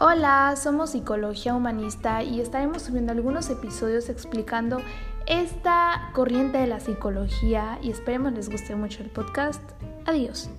Hola, somos Psicología Humanista y estaremos subiendo algunos episodios explicando esta corriente de la psicología y esperemos les guste mucho el podcast. Adiós.